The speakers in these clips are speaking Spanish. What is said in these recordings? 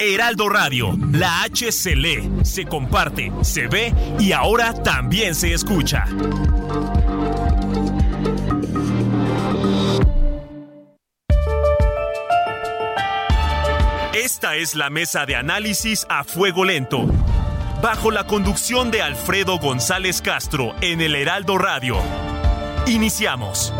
Heraldo Radio, la H se lee, se comparte, se ve y ahora también se escucha. Esta es la mesa de análisis a fuego lento, bajo la conducción de Alfredo González Castro en el Heraldo Radio. Iniciamos.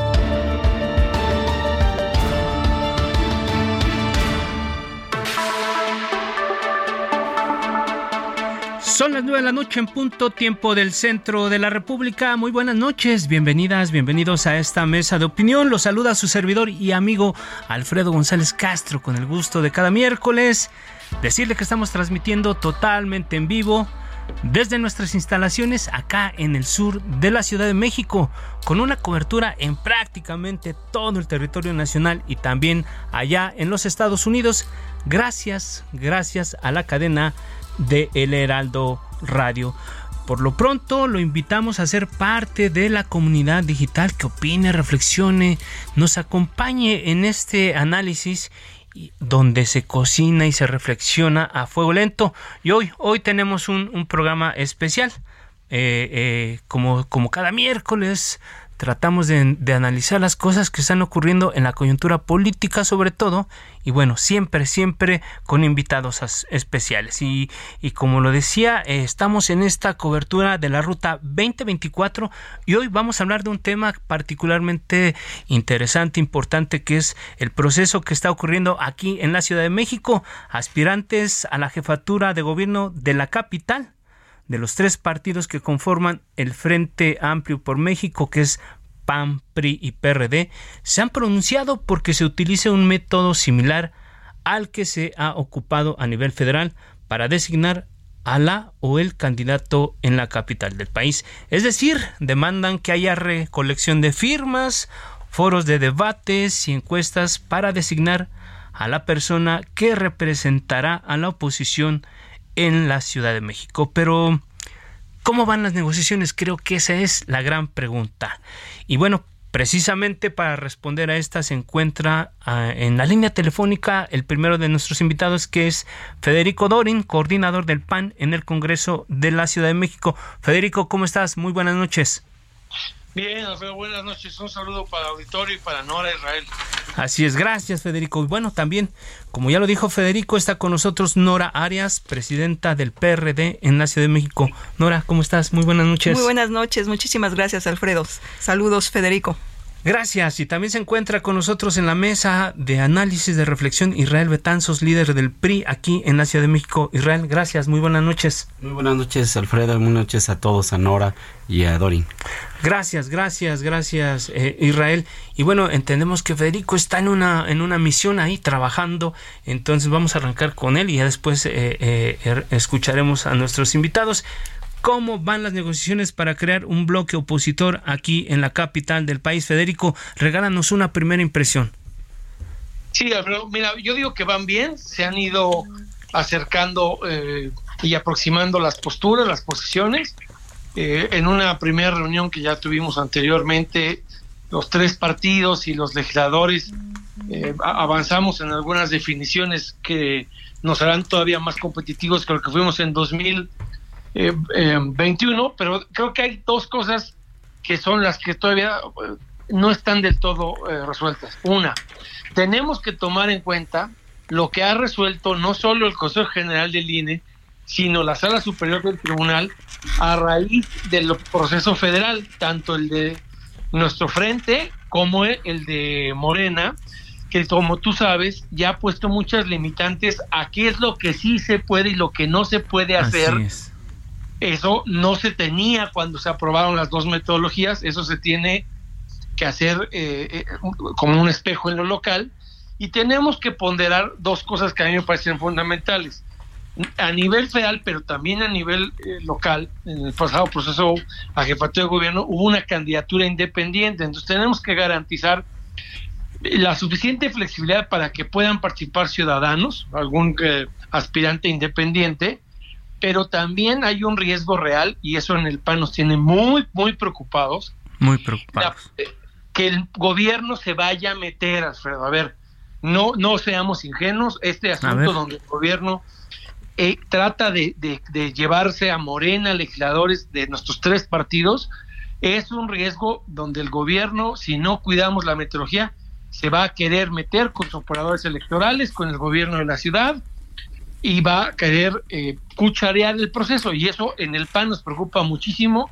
Son las nueve de la noche en punto, tiempo del centro de la República. Muy buenas noches, bienvenidas, bienvenidos a esta mesa de opinión. Los saluda su servidor y amigo Alfredo González Castro con el gusto de cada miércoles. Decirle que estamos transmitiendo totalmente en vivo desde nuestras instalaciones acá en el sur de la Ciudad de México, con una cobertura en prácticamente todo el territorio nacional y también allá en los Estados Unidos. Gracias, gracias a la cadena de El Heraldo Radio. Por lo pronto lo invitamos a ser parte de la comunidad digital que opine, reflexione, nos acompañe en este análisis donde se cocina y se reflexiona a fuego lento. Y hoy, hoy tenemos un, programa especial. Eh, eh, como, como cada miércoles tratamos de, analizar las cosas que están ocurriendo en la coyuntura política sobre todo y bueno siempre siempre con invitados especiales. Y, como lo decía eh, estamos en esta cobertura de la ruta 2024 y hoy vamos a hablar de un tema particularmente interesante importante que es el proceso que está ocurriendo aquí en la Ciudad de México. Aspirantes a la jefatura de gobierno de la capital de los tres partidos que conforman el Frente Amplio por México, que es PAN, PRI y PRD, se han pronunciado porque se utilice un método similar al que se ha ocupado a nivel federal para designar a la o el candidato en la capital del país. Es decir, demandan que haya recolección de firmas, foros de debates y encuestas para designar a la persona que representará a la oposición en la Ciudad de México. Pero, ¿cómo van las negociaciones? Creo que esa es la gran pregunta. Y bueno, Precisamente para responder a esta se encuentra ah, en la línea telefónica el primero de nuestros invitados que es Federico Dorin, coordinador del PAN en el Congreso de la Ciudad de México. Federico, ¿cómo estás? Muy buenas noches. Bien, Alfredo, buenas noches. Un saludo para el auditorio y para Nora Israel. Así es, gracias Federico. Y bueno, también, como ya lo dijo Federico, está con nosotros Nora Arias, presidenta del PRD en la Ciudad de México. Nora, ¿cómo estás? Muy buenas noches. Muy buenas noches, muchísimas gracias Alfredo. Saludos Federico. Gracias. Y también se encuentra con nosotros en la mesa de análisis de reflexión Israel Betanzos, líder del PRI aquí en la Ciudad de México. Israel, gracias. Muy buenas noches. Muy buenas noches, Alfredo. Buenas noches a todos, a Nora y a Dorin. Gracias, gracias, gracias, eh, Israel. Y bueno, entendemos que Federico está en una, en una misión ahí trabajando. Entonces vamos a arrancar con él y ya después eh, eh, er, escucharemos a nuestros invitados cómo van las negociaciones para crear un bloque opositor aquí en la capital del país. Federico, regálanos una primera impresión. Sí, mira, yo digo que van bien, se han ido acercando eh, y aproximando las posturas, las posiciones. Eh, en una primera reunión que ya tuvimos anteriormente, los tres partidos y los legisladores eh, avanzamos en algunas definiciones que nos harán todavía más competitivos que lo que fuimos en 2000 eh, 21, eh, pero creo que hay dos cosas que son las que todavía eh, no están del todo eh, resueltas. Una, tenemos que tomar en cuenta lo que ha resuelto no solo el Consejo General del INE, sino la Sala Superior del Tribunal a raíz del proceso federal, tanto el de nuestro frente como el de Morena, que como tú sabes ya ha puesto muchas limitantes a qué es lo que sí se puede y lo que no se puede hacer eso no se tenía cuando se aprobaron las dos metodologías, eso se tiene que hacer eh, eh, como un espejo en lo local y tenemos que ponderar dos cosas que a mí me parecen fundamentales. A nivel federal, pero también a nivel eh, local, en el pasado proceso a jefatura de gobierno hubo una candidatura independiente, entonces tenemos que garantizar la suficiente flexibilidad para que puedan participar ciudadanos, algún aspirante independiente, pero también hay un riesgo real y eso en el PAN nos tiene muy, muy preocupados. Muy preocupados. que el gobierno se vaya a meter, Alfredo. A ver, no, no seamos ingenuos. Este asunto donde el gobierno eh, trata de, de, llevarse a Morena, legisladores de nuestros tres partidos, es un riesgo donde el gobierno, si no cuidamos la metodología, se va a querer meter con sus operadores electorales, con el gobierno de la ciudad y va a querer eh, cucharear el proceso y eso en el PAN nos preocupa muchísimo.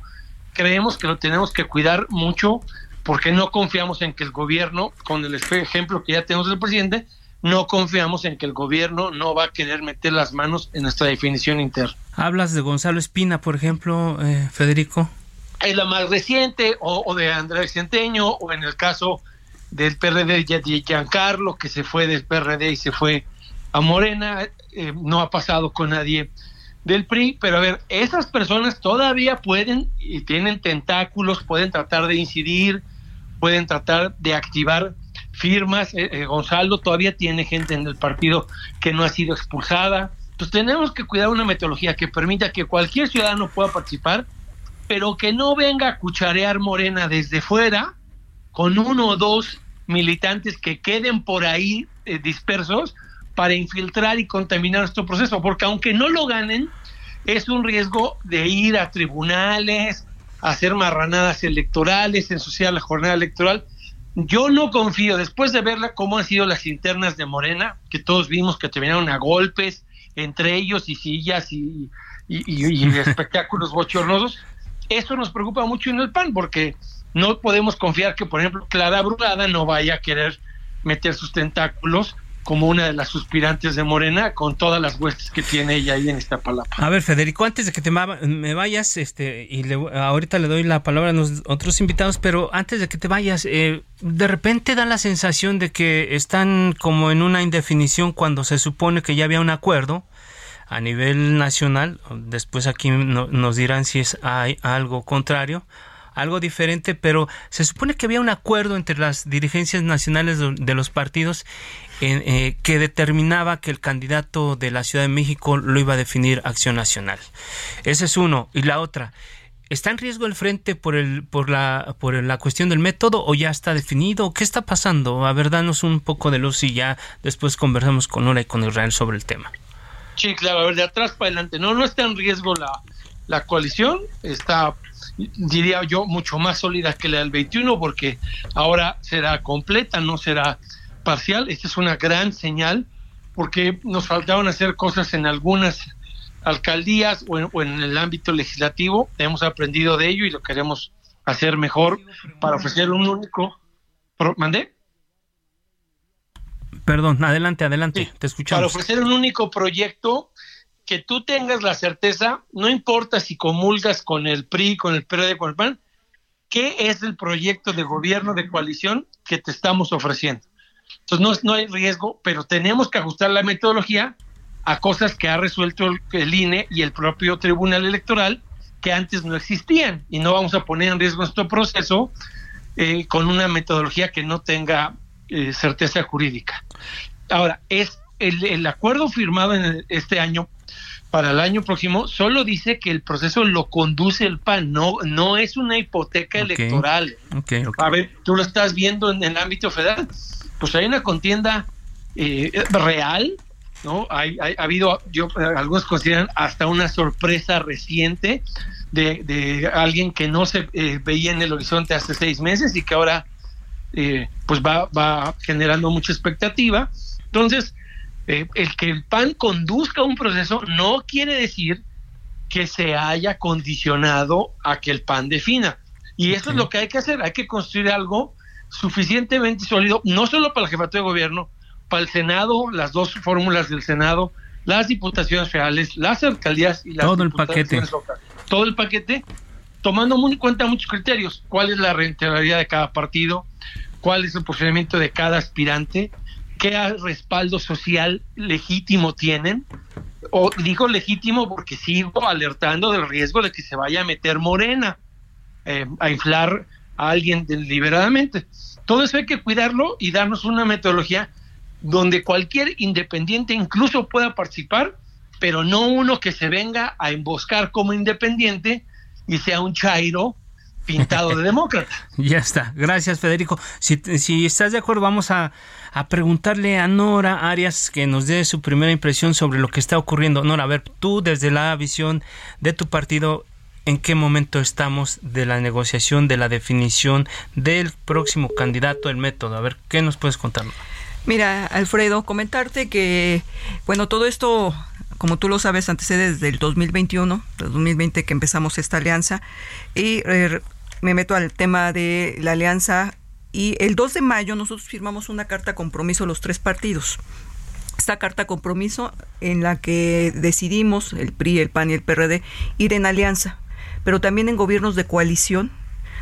Creemos que lo tenemos que cuidar mucho porque no confiamos en que el gobierno, con el ejemplo que ya tenemos del presidente, no confiamos en que el gobierno no va a querer meter las manos en nuestra definición interna. Hablas de Gonzalo Espina, por ejemplo, eh, Federico. Es la más reciente, o, de Andrés Centeño, o en el caso del PRD de Giancarlo, que se fue del PRD y se fue Morena, eh, no ha pasado con nadie del PRI, pero a ver, esas personas todavía pueden y tienen tentáculos, pueden tratar de incidir, pueden tratar de activar firmas. Eh, eh, Gonzalo todavía tiene gente en el partido que no ha sido expulsada. Entonces tenemos que cuidar una metodología que permita que cualquier ciudadano pueda participar, pero que no venga a cucharear Morena desde fuera con uno o dos militantes que queden por ahí dispersos para infiltrar y contaminar nuestro proceso, porque aunque no lo ganen, es un riesgo de ir a tribunales, hacer marranadas electorales, ensuciar la jornada electoral. Yo no confío, después de verla cómo han sido las internas de Morena, que todos vimos que terminaron a golpes entre ellos y sillas y, espectáculos bochornosos, eso nos preocupa mucho en el PAN, porque no podemos confiar que, por ejemplo, Clara Brugada no vaya a querer meter sus tentáculos como una de las suspirantes de Morena con todas las huestes que tiene ella ahí en esta palabra. A ver, Federico, antes de que te me vayas, este, y ahorita le doy la palabra a los otros invitados, pero antes de que te vayas, eh, de repente da la sensación de que están como en una indefinición cuando se supone que ya había un acuerdo a nivel nacional, después aquí nos dirán si es hay algo contrario, algo diferente, pero se supone que había un acuerdo entre las dirigencias nacionales de los partidos eh, que determinaba que el candidato de la Ciudad de México lo iba a definir Acción Nacional. Ese es uno. Y la otra, ¿está en riesgo el frente por, el, por, la, por la cuestión del método o ya está definido? ¿Qué está pasando? A ver, danos un poco de luz y ya después conversamos con Nora y con Israel sobre el tema. Sí, claro, a ver, de atrás para adelante. No, no está en riesgo la, la coalición, está diría yo, mucho más sólida que la del 21, porque ahora será completa, no será parcial. Esta es una gran señal, porque nos faltaban hacer cosas en algunas alcaldías o en, el ámbito legislativo. Hemos aprendido de ello y lo queremos hacer mejor para ofrecer un único. ¿Mandé? Perdón, adelante, adelante, te escuchamos. Para ofrecer un único proyecto que tú tengas la certeza, no importa si comulgas con el PRI, con el PRD, con el PAN, qué es el proyecto de gobierno de coalición que te estamos ofreciendo. Entonces no, no hay riesgo, pero tenemos que ajustar la metodología a cosas que ha resuelto el, INE y el propio Tribunal Electoral que antes no existían y no vamos a poner en riesgo nuestro proceso eh, con una metodología que no tenga eh, certeza jurídica. Ahora, es el, el acuerdo firmado en este año para el año próximo solo dice que el proceso lo conduce el PAN, no, no es una hipoteca electoral. A ver, tú lo estás viendo en, el ámbito federal, pues hay una contienda eh, real, ¿no? Hay, ha habido, yo, algunos consideran hasta una sorpresa reciente de, de alguien que no se eh, veía en el horizonte hace seis meses y que ahora eh, pues va, va generando mucha expectativa. Entonces, el que el PAN conduzca un proceso no quiere decir que se haya condicionado a que el PAN defina. Y eso es lo que hay que hacer, hay que construir algo suficientemente sólido, no solo para la jefatura de gobierno, para el Senado, las dos fórmulas del Senado, las diputaciones federales, las alcaldías y las todo el paquete. Todo el paquete tomando en cuenta muchos criterios, cuál es la rentabilidad de cada partido, cuál es el posicionamiento de cada aspirante, qué respaldo social legítimo tienen, o digo legítimo porque sigo alertando del riesgo de que se vaya a meter Morena eh, a inflar a alguien deliberadamente. Todo eso hay que cuidarlo y darnos una metodología donde cualquier independiente incluso pueda participar, pero no uno que se venga a emboscar como independiente y sea un chairo pintado de demócrata. ya está. Gracias, Federico. Si, si estás de acuerdo, vamos a, a, preguntarle a Nora Arias que nos dé su primera impresión sobre lo que está ocurriendo. Nora, a ver, tú desde la visión de tu partido, ¿en qué momento estamos de la negociación, de la definición del próximo candidato, el método? A ver, ¿qué nos puedes contar? Mira, Alfredo, comentarte que, bueno, todo esto como tú lo sabes, antecede desde el 2021, 2020 que empezamos esta alianza, y eh, me meto al tema de la alianza y el 2 de mayo nosotros firmamos una carta compromiso los tres partidos. Esta carta compromiso en la que decidimos, el PRI, el PAN y el PRD, ir en alianza, pero también en gobiernos de coalición,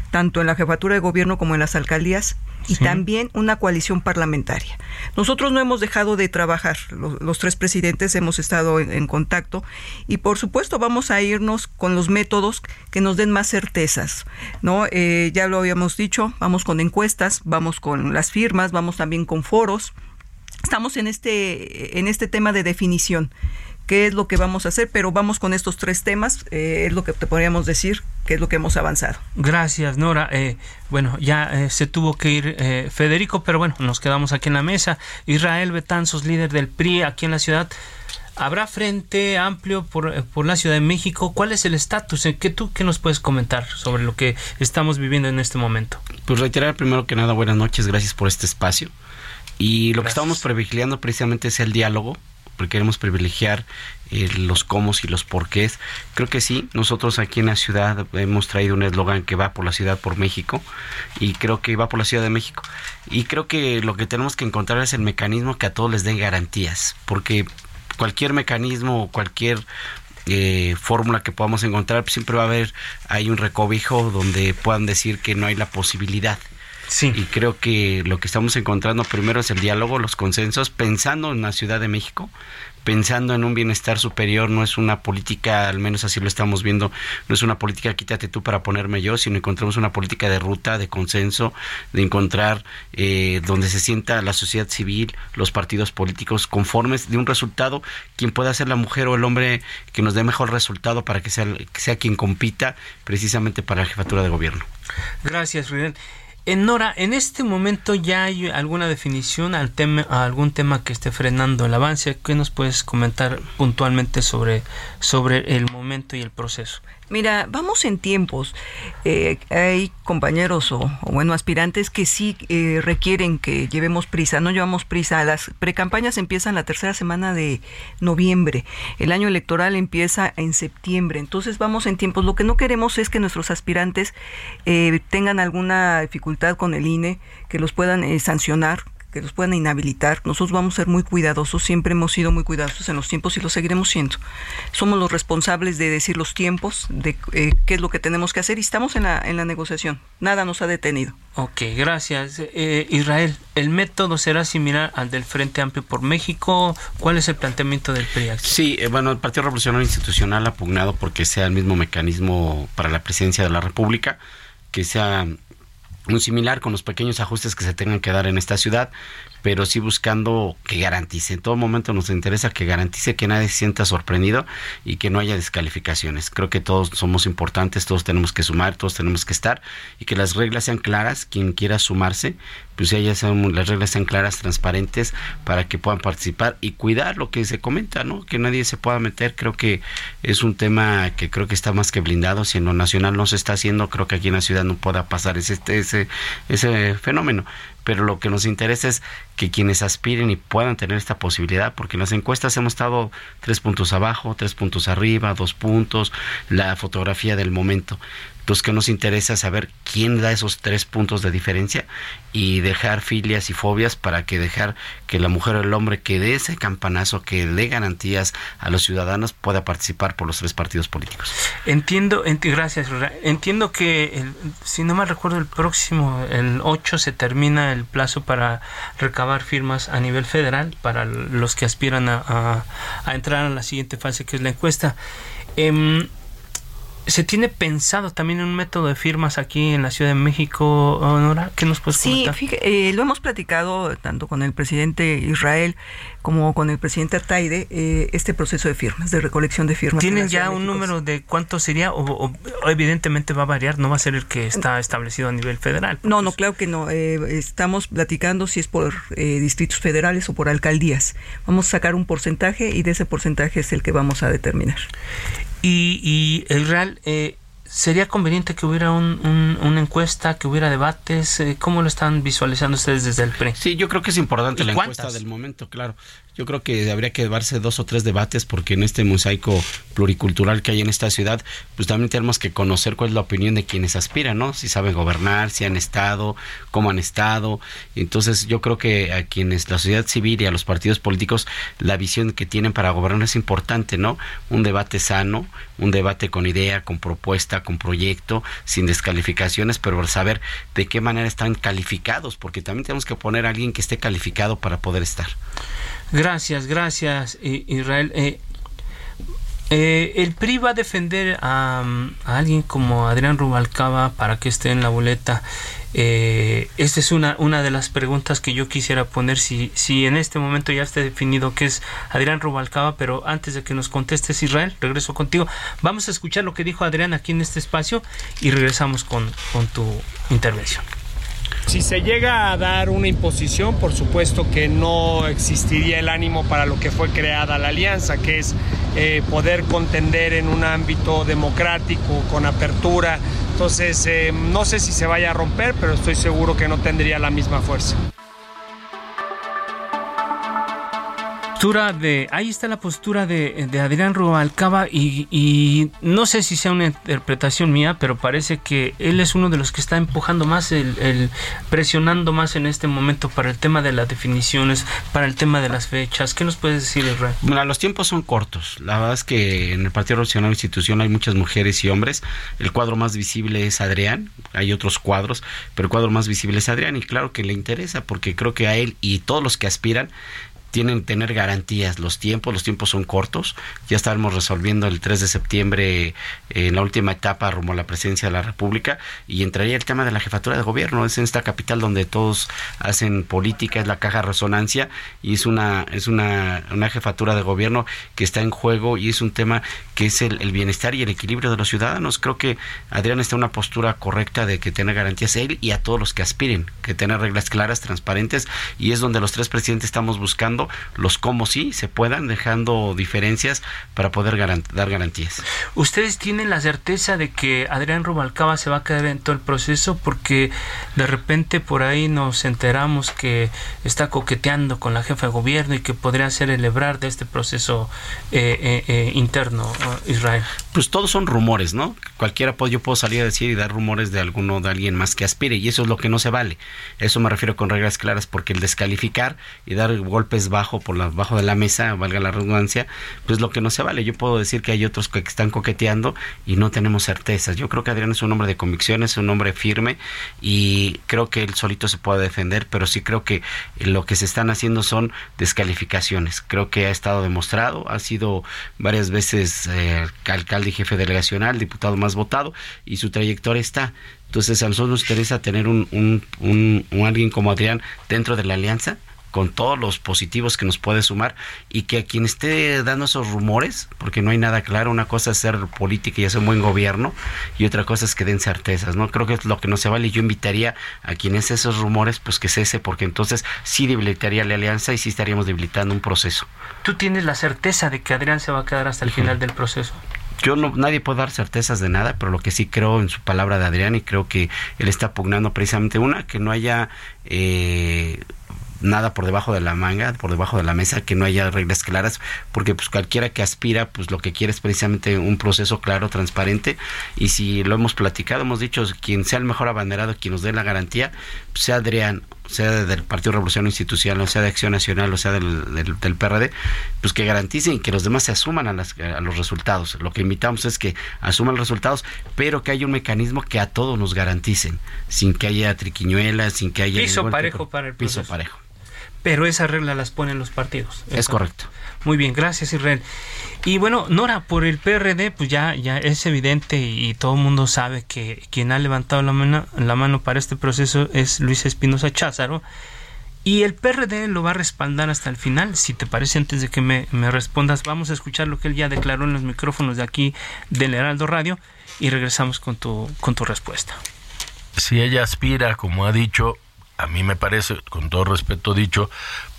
tanto en la jefatura de gobierno como en las alcaldías, y también una coalición parlamentaria. Nosotros no hemos dejado de trabajar, los, tres presidentes hemos estado en, contacto y por supuesto vamos a irnos con los métodos que nos den más certezas. ¿no? Eh, ya lo habíamos dicho, vamos con encuestas, vamos con las firmas, vamos también con foros. Estamos en este, en este tema de definición qué es lo que vamos a hacer, pero vamos con estos tres temas, eh, es lo que te podríamos decir, que es lo que hemos avanzado. Gracias, Nora. Eh, bueno, ya eh, se tuvo que ir Federico, pero bueno, nos quedamos aquí en la mesa. Israel Betanzos, líder del PRI aquí en la ciudad. ¿Habrá frente amplio por, por la Ciudad de México? ¿Cuál es el estatus? ¿Qué tú qué nos puedes comentar sobre lo que estamos viviendo en este momento? Pues reiterar primero que nada, buenas noches, gracias por este espacio. Y lo que estamos privilegiando precisamente es el diálogo, queremos privilegiar eh, los cómo y los porqués. Creo que sí, nosotros aquí en la ciudad hemos traído un eslogan que va por la ciudad por México y creo que va por la Ciudad de México. Y creo que lo que tenemos que encontrar es el mecanismo que a todos les dé garantías, porque cualquier mecanismo o cualquier eh, fórmula que podamos encontrar, siempre va a haber hay un recobijo donde puedan decir que no hay la posibilidad. Sí. Y creo que lo que estamos encontrando primero es el diálogo, los consensos, pensando en la Ciudad de México, pensando en un bienestar superior, no es una política, al menos así lo estamos viendo, no es una política quítate tú para ponerme yo, sino encontramos una política de ruta, de consenso, de encontrar eh, donde se sienta la sociedad civil, los partidos políticos conformes de un resultado, quien pueda ser la mujer o el hombre que nos dé mejor resultado para que sea, que sea quien compita precisamente para la jefatura de gobierno. Gracias, Rubén. En Nora, en este momento ya hay alguna definición al tema, a algún tema que esté frenando el avance. ¿Qué nos puedes comentar puntualmente sobre, sobre el momento y el proceso? Mira, vamos en tiempos. Eh, hay compañeros o, bueno, aspirantes que sí eh, requieren que llevemos prisa. No llevamos prisa. Las precampañas empiezan la tercera semana de noviembre. El año electoral empieza en septiembre. Entonces vamos en tiempos. Lo que no queremos es que nuestros aspirantes eh, tengan alguna dificultad con el INE, que los puedan sancionar que los puedan inhabilitar. Nosotros vamos a ser muy cuidadosos, siempre hemos sido muy cuidadosos en los tiempos y lo seguiremos siendo. Somos los responsables de decir los tiempos, de eh, qué es lo que tenemos que hacer y estamos en la, en la negociación. Nada nos ha detenido. Ok, gracias. Eh, Israel, ¿el método será similar al del Frente Amplio por México? ¿Cuál es el planteamiento del PRI? Sí, eh, bueno, el Partido Revolucionario Institucional ha pugnado porque sea el mismo mecanismo para la presidencia de la República, que sea muy similar con los pequeños ajustes que se tengan que dar en esta ciudad, pero sí buscando que garantice. En todo momento nos interesa que garantice que nadie se sienta sorprendido y que no haya descalificaciones. Creo que todos somos importantes, todos tenemos que sumar, todos tenemos que estar y que las reglas sean claras. Quien quiera sumarse, pues ya sean, las reglas sean claras, transparentes, para que puedan participar y cuidar lo que se comenta, ¿no? Que nadie se pueda meter. Creo que es un tema que creo que está más que blindado. Si en lo nacional no se está haciendo, creo que aquí en la ciudad no pueda pasar ese, ese, ese fenómeno pero lo que nos interesa es que quienes aspiren y puedan tener esta posibilidad, porque en las encuestas hemos estado tres puntos abajo, tres puntos arriba, dos puntos, la fotografía del momento. Entonces, que nos interesa saber quién da esos tres puntos de diferencia y dejar filias y fobias para que dejar que la mujer o el hombre que dé ese campanazo, que dé garantías a los ciudadanos, pueda participar por los tres partidos políticos. Entiendo, gracias, entiendo que, si no mal recuerdo, el próximo, el 8, se termina el plazo para recabar firmas a nivel federal para los que aspiran a, entrar a la siguiente fase, que es la encuesta. Eh, ¿Se tiene pensado también un método de firmas aquí en la Ciudad de México, Honora? ¿Qué nos puedes sí, Sí, eh, lo hemos platicado tanto con el presidente Israel como con el presidente Ataide, eh, este proceso de firmas, de recolección de firmas. ¿Tienen ya un número de cuánto sería? O, evidentemente va a variar, no va a ser el que está establecido a nivel federal. No, no, claro que no. Eh, estamos platicando si es por distritos federales o por alcaldías. Vamos a sacar un porcentaje y de ese porcentaje es el que vamos a determinar. Y, el Real, eh, ¿sería conveniente que hubiera una encuesta, que hubiera debates? Eh, ¿Cómo lo están visualizando ustedes desde el PRE? Sí, yo creo que es importante la encuesta del momento, claro. Yo creo que habría que darse dos o tres debates porque en este mosaico pluricultural que hay en esta ciudad, pues también tenemos que conocer cuál es la opinión de quienes aspiran, ¿no? Si saben gobernar, si han estado, cómo han estado. Entonces yo creo que a quienes, la sociedad civil y a los partidos políticos, la visión que tienen para gobernar es importante, ¿no? Un debate sano, un debate con idea, con propuesta, con proyecto, sin descalificaciones, pero saber de qué manera están calificados, porque también tenemos que poner a alguien que esté calificado para poder estar. Gracias, gracias Israel. Eh, eh, el PRI va a defender a, alguien como Adrián Rubalcaba para que esté en la boleta. Eh, esta es una, una de las preguntas que yo quisiera poner, si, si en este momento ya está definido que es Adrián Rubalcaba, pero antes de que nos contestes Israel, regreso contigo. Vamos a escuchar lo que dijo Adrián aquí en este espacio y regresamos con, con tu intervención. Si se llega a dar una imposición, por supuesto que no existiría el ánimo para lo que fue creada la alianza, que es eh, poder contender en un ámbito democrático, con apertura. Entonces, eh, no sé si se vaya a romper, pero estoy seguro que no tendría la misma fuerza. De, ahí está la postura de, Adrián Rubalcaba y, y, no sé si sea una interpretación mía, pero parece que él es uno de los que está empujando más, el, presionando más en este momento para el tema de las definiciones, para el tema de las fechas. ¿Qué nos puedes decir, Israel? Bueno, los tiempos son cortos. La verdad es que en el Partido Nacional Institución hay muchas mujeres y hombres. El cuadro más visible es Adrián, hay otros cuadros, pero el cuadro más visible es Adrián y claro que le interesa porque creo que a él y todos los que aspiran tienen que tener garantías. Los tiempos, los tiempos son cortos. Ya estaremos resolviendo el 3 de septiembre en la última etapa rumbo a la presidencia de la República y entraría el tema de la jefatura de gobierno. Es en esta capital donde todos hacen política, es la caja resonancia y es una, es una, una jefatura de gobierno que está en juego y es un tema que es el, bienestar y el equilibrio de los ciudadanos. Creo que Adrián está en una postura correcta de que tener garantías a él y a todos los que aspiren, que tener reglas claras, transparentes y es donde los tres presidentes estamos buscando los cómo sí se puedan, dejando diferencias para poder dar garantías. ¿Ustedes tienen la certeza de que Adrián Rubalcaba se va a quedar en todo el proceso? Porque de repente por ahí nos enteramos que está coqueteando con la jefa de gobierno y que podría ser el hebrar de este proceso eh, eh, eh, interno, Israel. Pues todos son rumores, ¿no? Cualquiera puede, yo puedo salir a decir y dar rumores de alguno, de alguien más que aspire, y eso es lo que no se vale. Eso me refiero con reglas claras, porque el descalificar y dar golpes bajo por de la mesa, valga la redundancia, pues lo que no se vale. Yo puedo decir que hay otros que están coqueteando y no tenemos certezas. Yo creo que Adrián es un hombre de convicciones, es un hombre firme y creo que él solito se puede defender, pero sí creo que lo que se están haciendo son descalificaciones. Creo que ha estado demostrado, ha sido varias veces eh, alcalde y jefe delegacional, diputado más votado y su trayectoria está. Entonces a nosotros nos interesa tener un, un, un alguien como Adrián dentro de la alianza con todos los positivos que nos puede sumar y que a quien esté dando esos rumores, porque no hay nada claro, una cosa es ser política y hacer un buen gobierno y otra cosa es que den certezas, ¿no? Creo que es lo que no se vale yo invitaría a quienes esos rumores, pues que cese, porque entonces sí debilitaría la alianza y sí estaríamos debilitando un proceso. ¿Tú tienes la certeza de que Adrián se va a quedar hasta el final del proceso? yo no, nadie puede dar certezas de nada, pero lo que sí creo en su palabra de Adrián y creo que él está pugnando precisamente una, que no haya eh, nada por debajo de la manga, por debajo de la mesa, que no haya reglas claras, porque pues cualquiera que aspira, pues lo que quiere es precisamente un proceso claro, transparente, y si lo hemos platicado, hemos dicho, quien sea el mejor abanderado, quien nos dé la garantía, pues, sea Adrián, sea del Partido Revolución Institucional, o sea de Acción Nacional, o sea del, del, PRD, pues que garanticen que los demás se asuman a, las, a los resultados. Lo que invitamos es que asuman los resultados, pero que haya un mecanismo que a todos nos garanticen, sin que haya triquiñuelas, sin que haya... Piso parejo para el Piso parejo pero esas reglas las ponen los partidos. Es correcto. Muy bien, gracias Israel. Y bueno, Nora, por el PRD, pues ya, ya es evidente y, todo el mundo sabe que quien ha levantado la mano, la mano para este proceso es Luis Espinosa Cházaro. Y el PRD lo va a respaldar hasta el final. Si te parece, antes de que me, me respondas, vamos a escuchar lo que él ya declaró en los micrófonos de aquí del Heraldo Radio y regresamos con tu, con tu respuesta. Si ella aspira, como ha dicho, a mí me parece, con todo respeto dicho,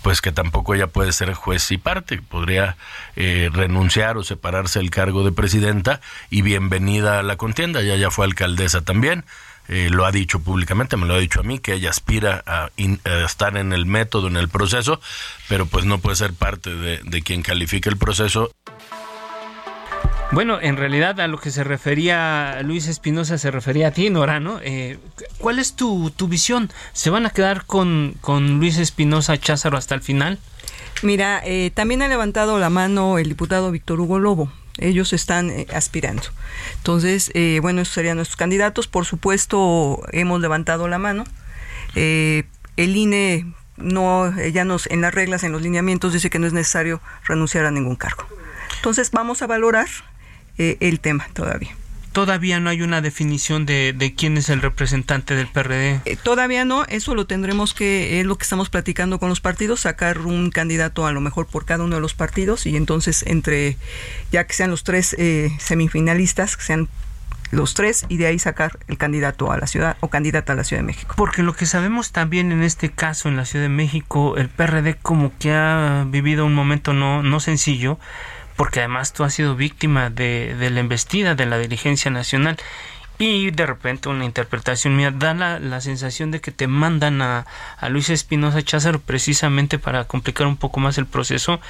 pues que tampoco ella puede ser juez y parte, podría eh, renunciar o separarse del cargo de presidenta y bienvenida a la contienda, ella ya fue alcaldesa también, eh, lo ha dicho públicamente, me lo ha dicho a mí, que ella aspira a, estar en el método, en el proceso, pero pues no puede ser parte de, de quien califique el proceso. Bueno, en realidad a lo que se refería Luis Espinosa se refería a ti, Nora, ¿no? Eh, ¿Cuál es tu, tu, visión? ¿Se van a quedar con, con Luis Espinosa Cházaro hasta el final? Mira, eh, también ha levantado la mano el diputado Víctor Hugo Lobo. Ellos están eh, aspirando. Entonces, bueno, esos serían nuestros candidatos. Por supuesto, hemos levantado la mano. el INE no, ya nos, en las reglas, en los lineamientos, dice que no es necesario renunciar a ningún cargo. Entonces, vamos a valorar eh, el tema todavía. Todavía no hay una definición de, de quién es el representante del PRD. Eh, todavía no, eso lo tendremos que, es lo que estamos platicando con los partidos, sacar un candidato a lo mejor por cada uno de los partidos y entonces entre, ya que sean los tres eh, semifinalistas, que sean los tres y de ahí sacar el candidato a la ciudad o candidata a la Ciudad de México. Porque lo que sabemos también en este caso en la Ciudad de México, el PRD como que ha vivido un momento no, no sencillo porque además tú has sido víctima de, la embestida de la dirigencia nacional y de repente una interpretación mía da la, sensación de que te mandan a, Luis Espinosa Cházaro precisamente para complicar un poco más el proceso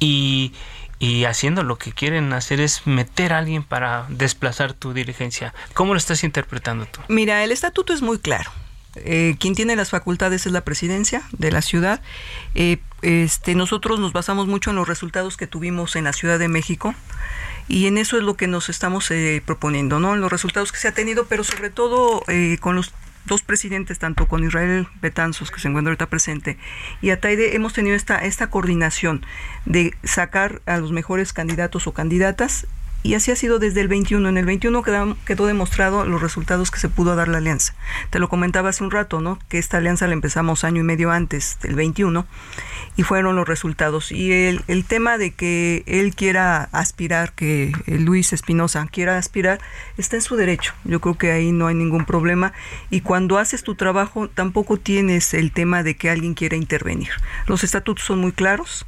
y, y haciendo lo que quieren hacer es meter a alguien para desplazar tu dirigencia. ¿Cómo lo estás interpretando tú? Mira, el estatuto es muy claro. Eh, quien tiene las facultades es la presidencia de la ciudad. Eh, este, nosotros nos basamos mucho en los resultados que tuvimos en la Ciudad de México y en eso es lo que nos estamos eh, proponiendo, ¿no? En los resultados que se ha tenido, pero sobre todo con los dos presidentes, tanto con Israel Betanzos, que se encuentra ahorita presente, y Ataide, hemos tenido esta, esta coordinación de sacar a los mejores candidatos o candidatas y así ha sido desde el 21. En el 21 quedó, quedó, demostrado los resultados que se pudo dar la alianza. Te lo comentaba hace un rato, ¿no? Que esta alianza la empezamos año y medio antes del 21 y fueron los resultados. Y el, el tema de que él quiera aspirar, que Luis Espinosa quiera aspirar, está en su derecho. Yo creo que ahí no hay ningún problema. Y cuando haces tu trabajo, tampoco tienes el tema de que alguien quiera intervenir. Los estatutos son muy claros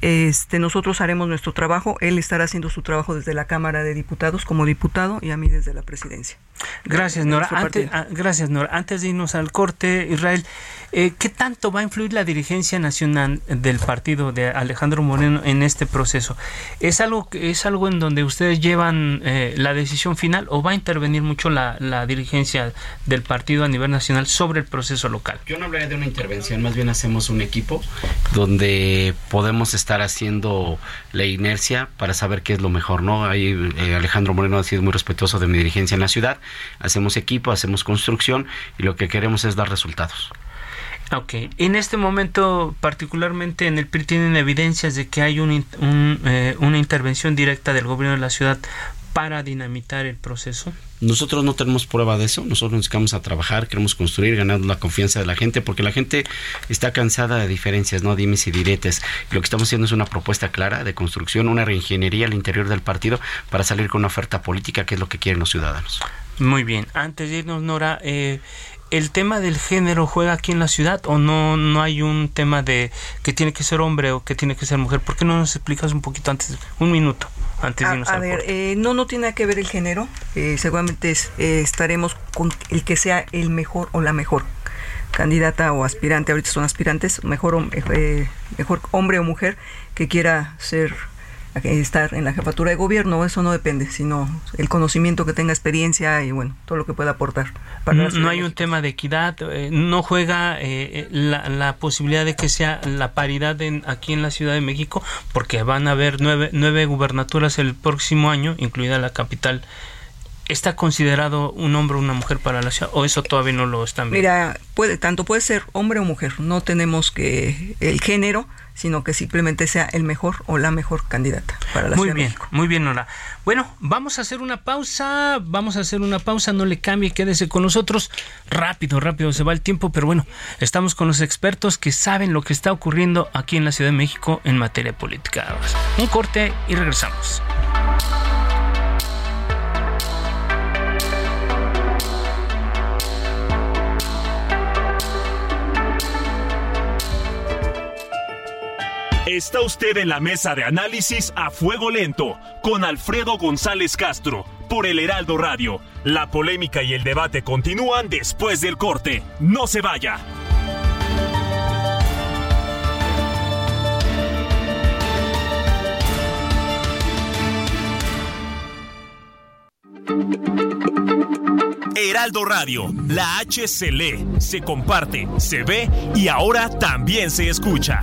este, nosotros haremos nuestro trabajo, él estará haciendo su trabajo desde la Cámara de Diputados como diputado y a mí desde la presidencia. Gracias, Nora. Antes, ah, gracias, Nora. Antes de irnos al corte, Israel, eh, ¿qué tanto va a influir la dirigencia nacional del partido de Alejandro Moreno en este proceso? ¿Es algo, es algo en donde ustedes llevan eh, la decisión final o va a intervenir mucho la, la, dirigencia del partido a nivel nacional sobre el proceso local? Yo no hablaría de una intervención, más bien hacemos un equipo donde podemos estar haciendo la inercia para saber qué es lo mejor, ¿no? Ahí eh, Alejandro Moreno ha sido muy respetuoso de mi dirigencia en la ciudad hacemos equipo, hacemos construcción y lo que queremos es dar resultados. Ok, en este momento particularmente en el PRI tienen evidencias de que hay eh, una intervención directa del gobierno de la ciudad para dinamitar el proceso? Nosotros no tenemos prueba de eso, nosotros nos dedicamos a trabajar, queremos construir, ganando la confianza de la gente, porque la gente está cansada de diferencias, no dimes y diretes. Lo que estamos haciendo es una propuesta clara de construcción, una reingeniería al interior del partido para salir con una oferta política, que es lo que quieren los ciudadanos. Muy bien. Antes de irnos, Nora, eh, ¿el tema del género juega aquí en la ciudad o no, no hay un tema de que tiene que ser hombre o que tiene que ser mujer? ¿Por qué no nos explicas un poquito antes, un minuto? Antes de irnos a, a ver, eh, no, no tiene que ver el género. Eh, seguramente estaremos con el que sea el mejor o la mejor candidata o aspirante, ahorita son aspirantes, mejor, eh, mejor hombre o mujer que quiera ser estar en la jefatura de gobierno, eso no depende, sino el conocimiento que tenga experiencia y bueno, todo lo que pueda aportar. no, hay un tema de equidad, eh, no juega eh, la, posibilidad de que sea la paridad en, aquí en la Ciudad de México, porque van a haber nueve, nueve gubernaturas el próximo año, incluida la capital ¿Está considerado un hombre o una mujer para la ciudad o eso todavía no lo están viendo? Mira, puede, tanto puede ser hombre o mujer, no tenemos que el género, sino que simplemente sea el mejor o la mejor candidata para la muy Ciudad bien, de México. Muy bien, Nora. Bueno, vamos a hacer una pausa, vamos a hacer una pausa, no le cambie, quédese con nosotros. Rápido, rápido se va el tiempo, pero bueno, estamos con los expertos que saben lo que está ocurriendo aquí en la Ciudad de México en materia política. Un corte y regresamos. Está usted en la mesa de análisis a fuego lento con Alfredo González Castro por el Heraldo Radio. La polémica y el debate continúan después del corte. No se vaya. Heraldo Radio, la H se lee, se comparte, se ve y ahora también se escucha.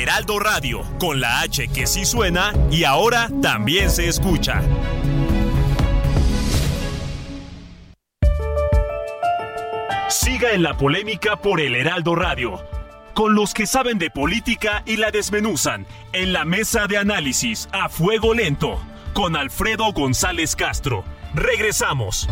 Heraldo Radio, con la H que sí suena y ahora también se escucha. Siga en la polémica por el Heraldo Radio, con los que saben de política y la desmenuzan, en la mesa de análisis a fuego lento, con Alfredo González Castro. Regresamos.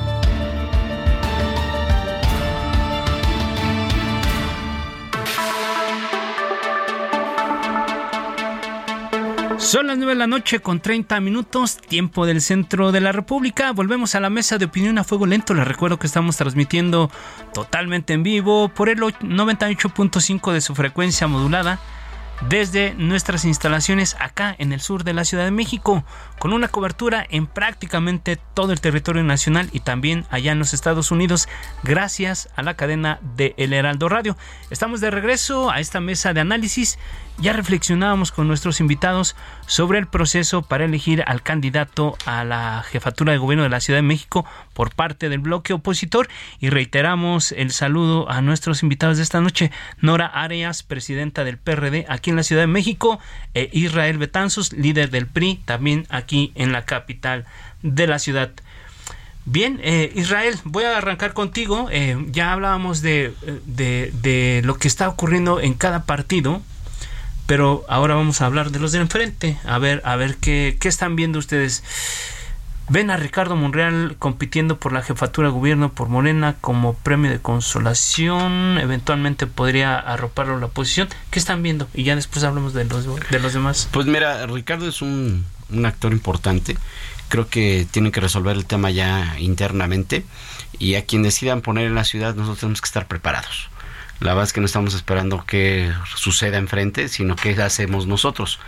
Son las 9 de la noche con 30 minutos, tiempo del centro de la República. Volvemos a la mesa de opinión a fuego lento. Les recuerdo que estamos transmitiendo totalmente en vivo por el 98.5 de su frecuencia modulada desde nuestras instalaciones acá en el sur de la Ciudad de México, con una cobertura en prácticamente todo el territorio nacional y también allá en los Estados Unidos, gracias a la cadena de El Heraldo Radio. Estamos de regreso a esta mesa de análisis. Ya reflexionábamos con nuestros invitados sobre el proceso para elegir al candidato a la jefatura de gobierno de la Ciudad de México por parte del bloque opositor y reiteramos el saludo a nuestros invitados de esta noche, Nora Arias, presidenta del PRD aquí en la Ciudad de México, e Israel Betanzos, líder del PRI, también aquí en la capital de la ciudad. Bien, eh, Israel, voy a arrancar contigo. Eh, ya hablábamos de, de, de lo que está ocurriendo en cada partido pero ahora vamos a hablar de los de enfrente, a ver, a ver qué, qué están viendo ustedes. Ven a Ricardo Monreal compitiendo por la jefatura de gobierno por Morena como premio de consolación. Eventualmente podría arroparlo la oposición. ¿Qué están viendo? Y ya después hablamos de los, de los demás. Pues mira, Ricardo es un, un actor importante. Creo que tienen que resolver el tema ya internamente. Y a quien decidan poner en la ciudad, nosotros tenemos que estar preparados. La verdad es que no estamos esperando que suceda enfrente, sino que hacemos nosotros.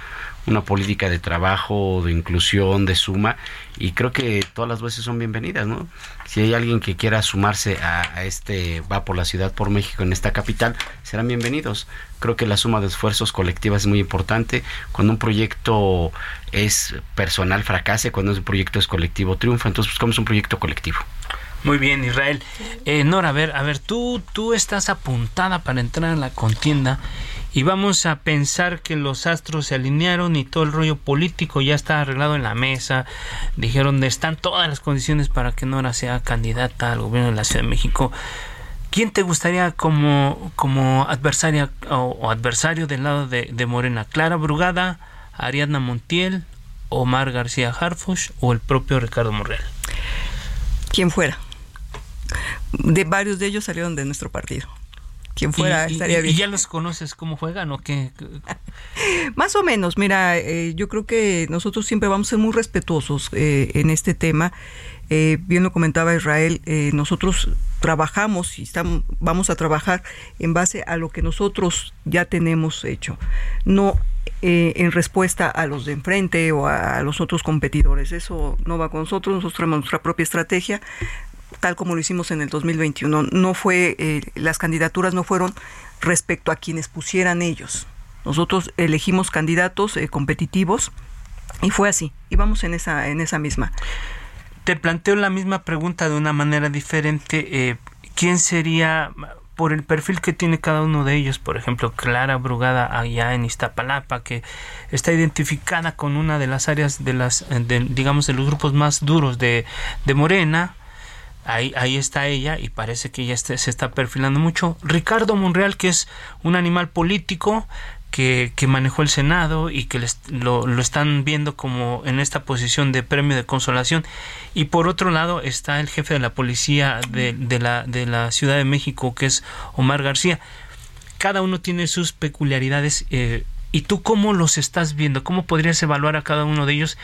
Una política de trabajo, de inclusión, de suma, y creo que todas las voces son bienvenidas, ¿no? Si hay alguien que quiera sumarse a, este Va por la Ciudad por México en esta capital, serán bienvenidos. Creo que la suma de esfuerzos colectivas es muy importante. Cuando un proyecto es personal, fracase, cuando un proyecto es colectivo, triunfa. Entonces buscamos un proyecto colectivo. Muy bien, Israel. Eh, Nora, a ver, a ver, tú, tú estás apuntada para entrar en la contienda y vamos a pensar que los astros se alinearon y todo el rollo político ya está arreglado en la mesa. Dijeron, están todas las condiciones para que Nora sea candidata al gobierno de la Ciudad de México. ¿Quién te gustaría como, como adversaria o, adversario del lado de, de Morena? ¿Clara Brugada? Ariadna Montiel, Omar García Harfush o el propio Ricardo Monreal? Quien fuera. De varios de ellos salieron de nuestro partido. Quien fuera estaría bien. ¿Y ya los conoces cómo juegan o qué? Más o menos, mira, eh, yo creo que nosotros siempre vamos a ser muy respetuosos eh, en este tema. Eh, bien lo comentaba Israel, nosotros trabajamos y estamos, vamos a trabajar en base a lo que nosotros ya tenemos hecho, no en respuesta a los de enfrente o a, los otros competidores. Eso no va con nosotros, nosotros tenemos nuestra propia estrategia, tal como lo hicimos en el 2021. No fue, eh, las candidaturas no fueron respecto a quienes pusieran ellos. Nosotros elegimos candidatos eh, competitivos y fue así. Y vamos en esa, en esa misma. Te planteo la misma pregunta de una manera diferente. Eh, ¿Quién sería por el perfil que tiene cada uno de ellos, por ejemplo, Clara Brugada allá en Iztapalapa, que está identificada con una de las áreas de las, digamos, de los grupos más duros de, de Morena, Ahí, ahí está ella y parece que ella se está perfilando mucho. Ricardo Monreal, que es un animal político que, que manejó el Senado y que lo, lo, están viendo como en esta posición de premio de consolación. Y por otro lado está el jefe de la policía de, de, la, de la Ciudad de México, que es Omar García. Cada uno tiene sus peculiaridades. Eh, ¿Y tú cómo los estás viendo? ¿Cómo podrías evaluar a cada uno de ellos?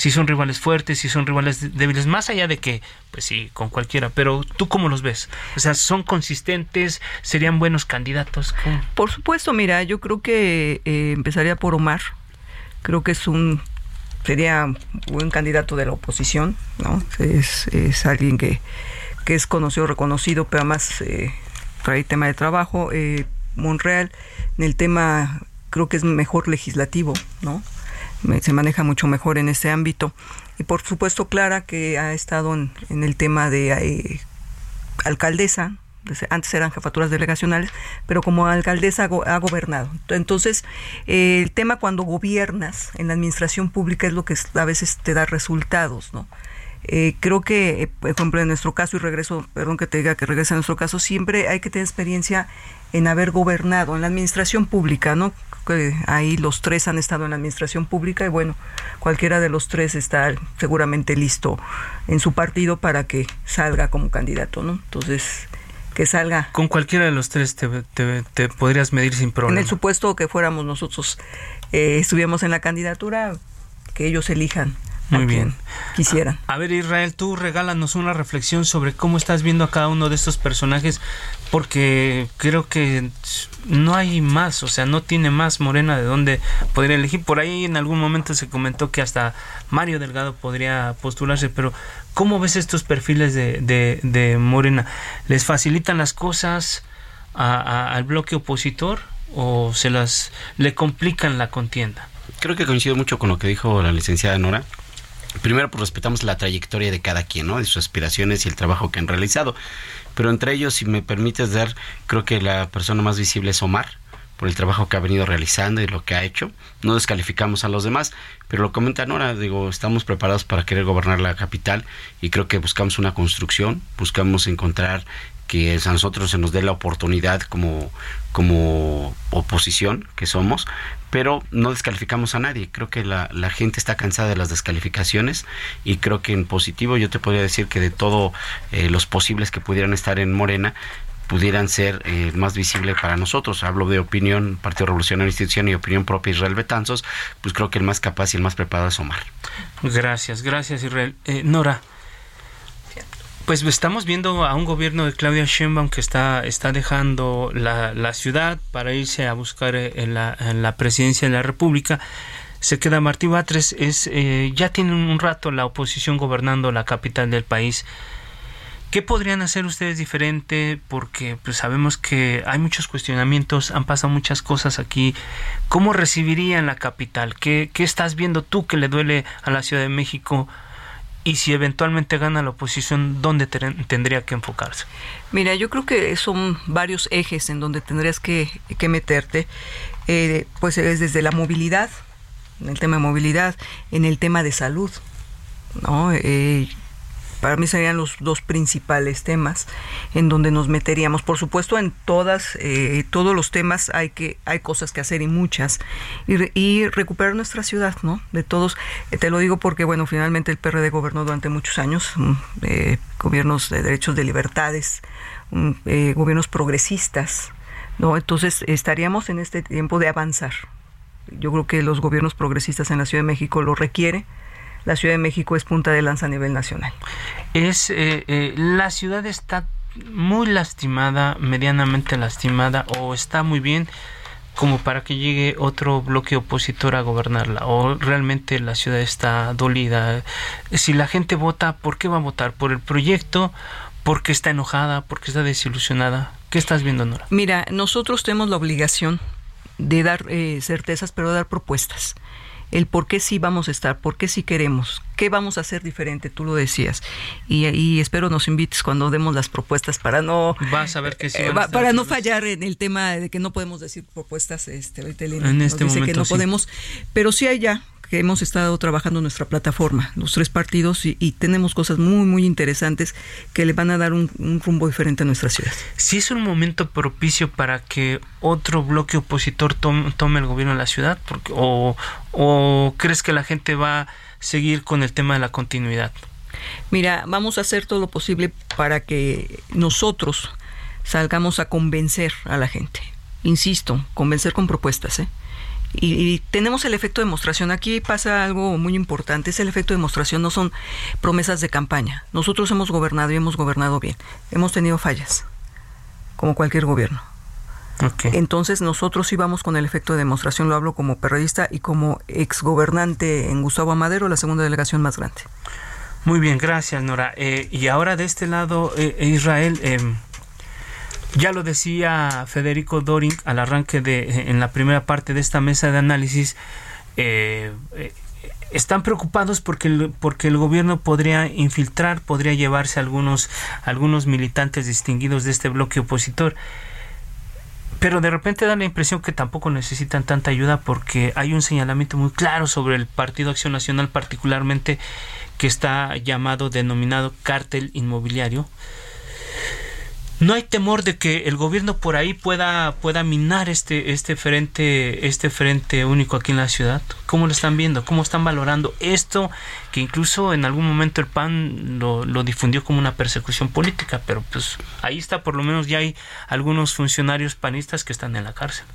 Si son rivales fuertes, si son rivales débiles, más allá de que, pues sí, con cualquiera, pero tú cómo los ves? O sea, ¿son consistentes? ¿Serían buenos candidatos? Por supuesto, mira, yo creo que eh, empezaría por Omar. Creo que es un sería buen candidato de la oposición, ¿no? Es, es alguien que, que es conocido, reconocido, pero además eh, trae tema de trabajo. Eh, Monreal, en el tema, creo que es mejor legislativo, ¿no? Se maneja mucho mejor en ese ámbito. Y por supuesto, Clara, que ha estado en, el tema de eh, alcaldesa, antes eran jefaturas delegacionales, pero como alcaldesa ha gobernado. Entonces, eh, el tema cuando gobiernas en la administración pública es lo que a veces te da resultados, ¿no? Eh, creo que, por ejemplo, en nuestro caso, y regreso, perdón que te diga que regrese a nuestro caso, siempre hay que tener experiencia en haber gobernado en la administración pública, ¿no? Que ahí los tres han estado en la administración pública y bueno, cualquiera de los tres está seguramente listo en su partido para que salga como candidato, ¿no? Entonces, que salga. Con cualquiera de los tres te, te, podrías medir sin problema. En el supuesto que fuéramos nosotros, eh, estuviéramos en la candidatura, que ellos elijan muy bien. Quisiera. A ver, Israel, tú regálanos una reflexión sobre cómo estás viendo a cada uno de estos personajes, porque creo que no hay más, o sea, no tiene más Morena de dónde poder elegir. Por ahí en algún momento se comentó que hasta Mario Delgado podría postularse, pero ¿cómo ves estos perfiles de, de, Morena? ¿Les facilitan las cosas al bloque opositor o se las le complican la contienda? Creo que coincido mucho con lo que dijo la licenciada Nora primero pues respetamos la trayectoria de cada quien, ¿no? De sus aspiraciones y el trabajo que han realizado. Pero entre ellos, si me permites dar, creo que la persona más visible es Omar, por el trabajo que ha venido realizando y lo que ha hecho. No descalificamos a los demás, pero lo comenta Nora, digo, estamos preparados para querer gobernar la capital y creo que buscamos una construcción, buscamos encontrar que a nosotros se nos dé la oportunidad como, como oposición que somos, pero no descalificamos a nadie. Creo que la, la, gente está cansada de las descalificaciones y creo que en positivo yo te podría decir que de todos eh, los posibles que pudieran estar en Morena, pudieran ser eh, más visible para nosotros. Hablo de opinión, Partido Revolucionario Institución y opinión propia Israel Betanzos, pues creo que el más capaz y el más preparado es Omar. Gracias, gracias Israel. Eh, Nora, pues estamos viendo a un gobierno de Claudia Sheinbaum que está, está dejando la, la ciudad para irse a buscar eh, la, la presidencia de la República. Se queda Martí Batres, es, ya tienen un rato la oposición gobernando la capital del país. ¿Qué podrían hacer ustedes diferente? Porque pues sabemos que hay muchos cuestionamientos, han pasado muchas cosas aquí. ¿Cómo recibirían la capital? ¿Qué, qué estás viendo tú que le duele a la Ciudad de México? y si eventualmente gana la oposición, ¿dónde tendría que enfocarse? Mira, yo creo que son varios ejes en donde tendrías que, meterte. Eh, pues es desde la movilidad, en el tema de movilidad, en el tema de salud. ¿no? Eh, para mí serían los dos principales temas en donde nos meteríamos. Por supuesto, en todas, eh, todos los temas hay que, hay cosas que hacer y muchas. Y, recuperar nuestra ciudad, ¿no? De todos, eh, te lo digo porque, bueno, finalmente el PRD gobernó durante muchos años, mm, eh, gobiernos de derechos de libertades, mm, gobiernos progresistas, ¿no? Entonces estaríamos en este tiempo de avanzar. Yo creo que los gobiernos progresistas en la Ciudad de México lo requiere la Ciudad de México es punta de lanza a nivel nacional. Es eh, eh, la ciudad está muy lastimada, medianamente lastimada, o está muy bien como para que llegue otro bloque opositor a gobernarla, o realmente la ciudad está dolida. Si la gente vota, ¿por qué va a votar? ¿Por el proyecto? ¿Porque está enojada? ¿Porque está desilusionada? ¿Qué estás viendo, Nora? Mira, nosotros tenemos la obligación de dar eh, certezas, pero dar propuestas el por qué sí vamos a estar, por qué sí queremos, qué vamos a hacer diferente, tú lo decías. Y, y espero nos invites cuando demos las propuestas para no Vas a ver que sí eh, para no fallar en el tema de que no podemos decir propuestas este en este dice momento que no podemos, pero sí hay ya que hemos estado trabajando nuestra plataforma, los tres partidos, y, tenemos cosas muy, muy interesantes que le van a dar un, rumbo diferente a nuestra ciudad. ¿Sí es un momento propicio para que otro bloque opositor tome, el gobierno de la ciudad? Porque, o, ¿O crees que la gente va a seguir con el tema de la continuidad? Mira, vamos a hacer todo lo posible para que nosotros salgamos a convencer a la gente. Insisto, convencer con propuestas, ¿eh? Y, tenemos el efecto de demostración. Aquí pasa algo muy importante, es el efecto de demostración, no son promesas de campaña. Nosotros hemos gobernado y hemos gobernado bien. Hemos tenido fallas, como cualquier gobierno. Entonces nosotros íbamos con el efecto de demostración, lo hablo como periodista y como exgobernante en Gustavo Amadero, la segunda delegación más grande. Muy bien, gracias Nora. Eh, y ahora de este lado, eh, Israel, eh, ya lo decía Federico Doring al arranque de en la primera parte de esta mesa de análisis. Eh, eh, están preocupados porque el, porque el gobierno podría infiltrar, podría llevarse algunos, algunos militantes distinguidos de este bloque opositor. Pero de repente da la impresión que tampoco necesitan tanta ayuda porque hay un señalamiento muy claro sobre el Partido Acción Nacional, particularmente que está llamado, denominado cártel inmobiliario no hay temor de que el gobierno por ahí pueda pueda minar este este frente este frente único aquí en la ciudad cómo lo están viendo cómo están valorando esto que incluso en algún momento el PAN lo, lo difundió como una persecución política pero pues ahí está por lo menos ya hay algunos funcionarios panistas que están en la cárcel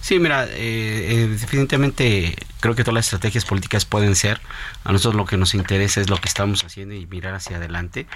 Sí, mira, eh, eh, definitivamente creo que todas las estrategias políticas pueden ser. A nosotros lo que nos interesa es lo que estamos haciendo y mirar hacia adelante.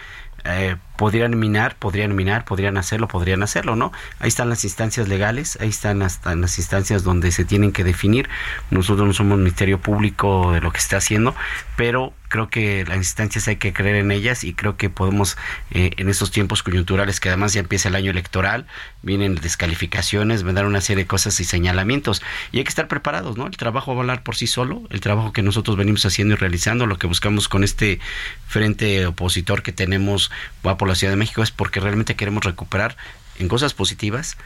Eh, podrían minar, podrían minar, podrían hacerlo, podrían hacerlo, ¿no? Ahí están las instancias legales, ahí están hasta las instancias donde se tienen que definir. Nosotros no somos ministerio público de lo que está haciendo, pero creo que las instancias hay que creer en ellas y creo que podemos eh, en estos tiempos coyunturales que además ya empieza el año electoral vienen descalificaciones vendrán una serie de cosas y señalamientos. Y hay que estar preparados no el trabajo va a hablar por sí solo el trabajo que nosotros venimos haciendo y realizando lo que buscamos con este frente opositor que tenemos va por la Ciudad de México es porque realmente queremos recuperar en cosas positivas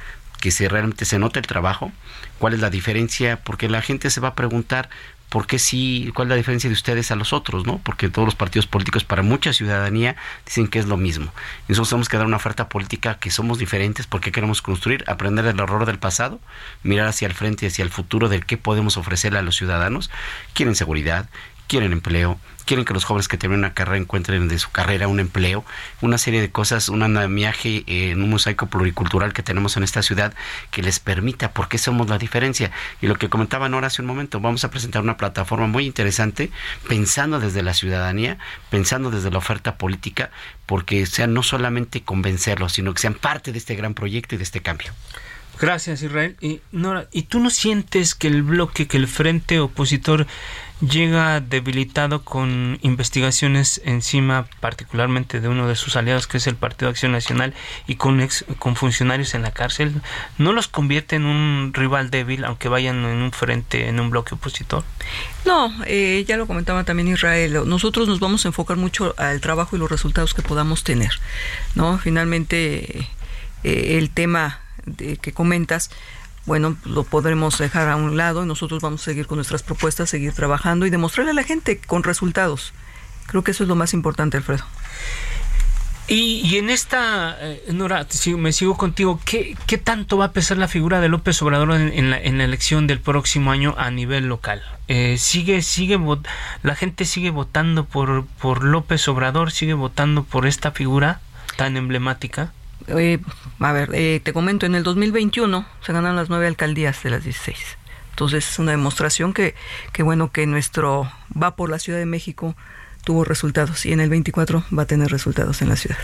que se realmente se note el trabajo, cuál es la diferencia, porque la gente se va a preguntar ¿por qué sí? ¿Cuál es la diferencia de ustedes a los otros? ¿no? Porque todos los partidos políticos, para mucha ciudadanía, dicen que es lo mismo. Nosotros tenemos que dar una oferta política que somos diferentes porque queremos construir, aprender del error del pasado, mirar hacia el frente y hacia el futuro del qué podemos ofrecerle a los ciudadanos. Quieren seguridad, quieren empleo, quieren que los jóvenes que terminan una carrera encuentren de su carrera un empleo, una serie de cosas, un andamiaje en un mosaico pluricultural que tenemos en esta ciudad que les permita, porque somos la diferencia. Y lo que comentaba Nora hace un momento, vamos a presentar una plataforma muy interesante, pensando desde la ciudadanía, pensando desde la oferta política, porque sean no solamente convencerlos, sino que sean parte de este gran proyecto y de este cambio. Gracias, Israel. Y, Nora, ¿y tú no sientes que el bloque, que el frente opositor llega debilitado con investigaciones encima, particularmente de uno de sus aliados, que es el Partido Acción Nacional, y con, ex, con funcionarios en la cárcel, ¿no los convierte en un rival débil, aunque vayan en un frente, en un bloque opositor? No, eh, ya lo comentaba también Israel, nosotros nos vamos a enfocar mucho al trabajo y los resultados que podamos tener, ¿no? Finalmente, eh, el tema de, que comentas, bueno, lo podremos dejar a un lado y nosotros vamos a seguir con nuestras propuestas, seguir trabajando y demostrarle a la gente con resultados Creo que eso es lo más importante, Alfredo. Y, en esta, eh, Nora, me sigo contigo, ¿qué, ¿qué, tanto va a pesar la figura de López Obrador en, la, elección del próximo año a nivel local? Eh, sigue, sigue, la gente sigue votando por, por López Obrador, sigue votando por esta figura tan emblemática. Eh, a ver, eh, te comento, en el 2021 se ganan las nueve alcaldías de las 16. Entonces es una demostración que, que bueno, que nuestro va por la Ciudad de México tuvo resultados y en el 24 va a tener resultados en la ciudad.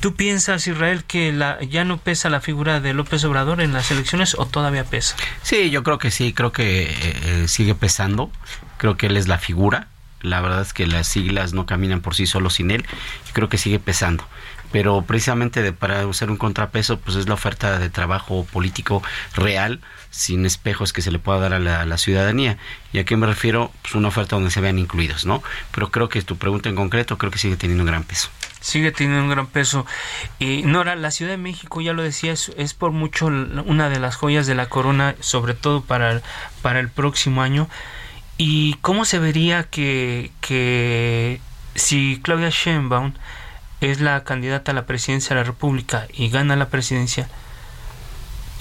¿Tú piensas, Israel, que la, ya no pesa la figura de López Obrador en las elecciones o todavía pesa? Sí, yo creo que sí, creo que eh, eh, sigue pesando, creo que él es la figura, la verdad es que las siglas no caminan por sí solo sin él, creo que sigue pesando pero precisamente de, para usar un contrapeso pues es la oferta de trabajo político real sin espejos que se le pueda dar a la, ciudadanía. ¿Y a qué me refiero? Pues una oferta donde se vean incluidos, ¿no? Pero creo que tu pregunta en concreto creo que sigue teniendo un gran peso. Sigue teniendo un gran peso. Y Nora, la Ciudad de México, ya lo decía, es, por mucho una de las joyas de la corona, sobre todo para el, para el próximo año. ¿Y cómo se vería que, que si Claudia Sheinbaum es la candidata a la presidencia de la República y gana la presidencia,